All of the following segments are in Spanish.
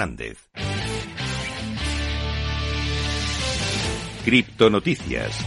Hernández. Criptonoticias.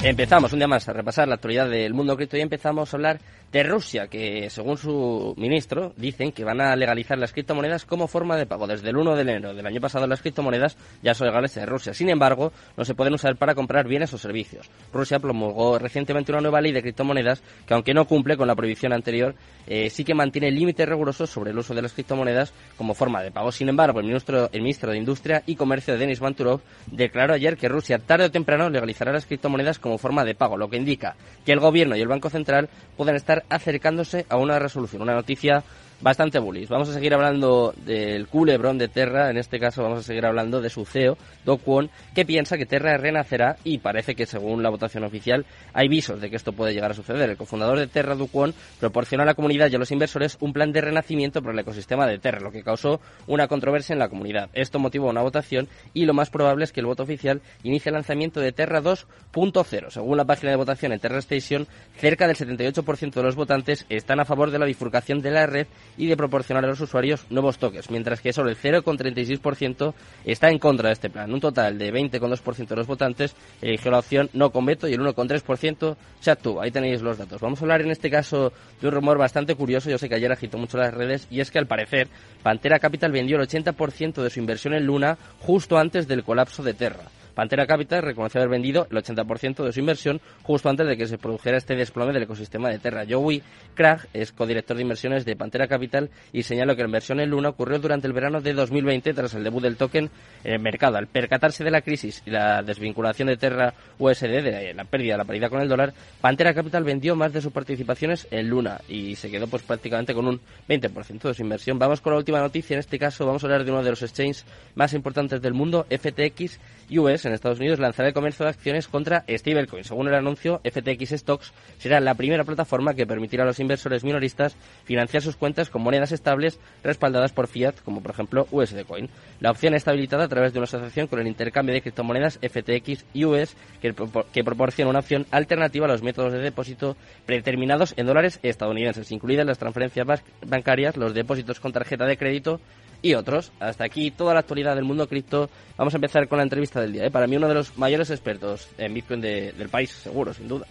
Empezamos un día más a repasar la actualidad del mundo cripto y empezamos a hablar de Rusia, que según su ministro dicen que van a legalizar las criptomonedas como forma de pago. Desde el 1 de enero del año pasado las criptomonedas ya son legales en Rusia. Sin embargo, no se pueden usar para comprar bienes o servicios. Rusia promulgó recientemente una nueva ley de criptomonedas que, aunque no cumple con la prohibición anterior, eh, sí que mantiene límites rigurosos sobre el uso de las criptomonedas como forma de pago. Sin embargo, el ministro, el ministro de Industria y Comercio, Denis Manturov, declaró ayer que Rusia tarde o temprano legalizará las criptomonedas como forma de pago, lo que indica que el gobierno y el Banco Central pueden estar acercándose a una resolución. Una noticia bastante bullish. Vamos a seguir hablando del culebrón de Terra, en este caso vamos a seguir hablando de su CEO, Do Kwon, que piensa que Terra renacerá y parece que según la votación oficial hay visos de que esto puede llegar a suceder. El cofundador de Terra, Do Kwon, proporcionó a la comunidad y a los inversores un plan de renacimiento para el ecosistema de Terra, lo que causó una controversia en la comunidad. Esto motivó una votación y lo más probable es que el voto oficial inicie el lanzamiento de Terra 2.0. Según la página de votación en Terra Station, cerca del 78% de los votantes están a favor de la bifurcación de la red y de proporcionar a los usuarios nuevos toques, mientras que solo el 0,36% está en contra de este plan. Un total de 20,2% de los votantes eligió la opción no con veto y el 1,3% se actuó. Ahí tenéis los datos. Vamos a hablar en este caso de un rumor bastante curioso. Yo sé que ayer agitó mucho las redes y es que al parecer Pantera Capital vendió el 80% de su inversión en Luna justo antes del colapso de Terra. Pantera Capital reconoció haber vendido el 80% de su inversión justo antes de que se produjera este desplome del ecosistema de Terra. Joey Krag es codirector de inversiones de Pantera Capital y señaló que la inversión en Luna ocurrió durante el verano de 2020 tras el debut del token en el mercado. Al percatarse de la crisis y la desvinculación de Terra USD, de la pérdida de la paridad con el dólar, Pantera Capital vendió más de sus participaciones en Luna y se quedó pues prácticamente con un 20% de su inversión. Vamos con la última noticia. En este caso vamos a hablar de uno de los exchanges más importantes del mundo, FTX US en Estados Unidos lanzará el comercio de acciones contra stablecoins. Según el anuncio, FTX Stocks será la primera plataforma que permitirá a los inversores minoristas financiar sus cuentas con monedas estables respaldadas por fiat, como por ejemplo USD Coin. La opción está habilitada a través de una asociación con el intercambio de criptomonedas FTX US que, que proporciona una opción alternativa a los métodos de depósito predeterminados en dólares estadounidenses, incluidas las transferencias bancarias, los depósitos con tarjeta de crédito y otros. Hasta aquí toda la actualidad del mundo cripto. Vamos a empezar con la entrevista del día. ¿eh? Para mí uno de los mayores expertos en Bitcoin del país, seguro, sin duda.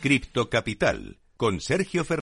Cripto Capital con Sergio Fernández.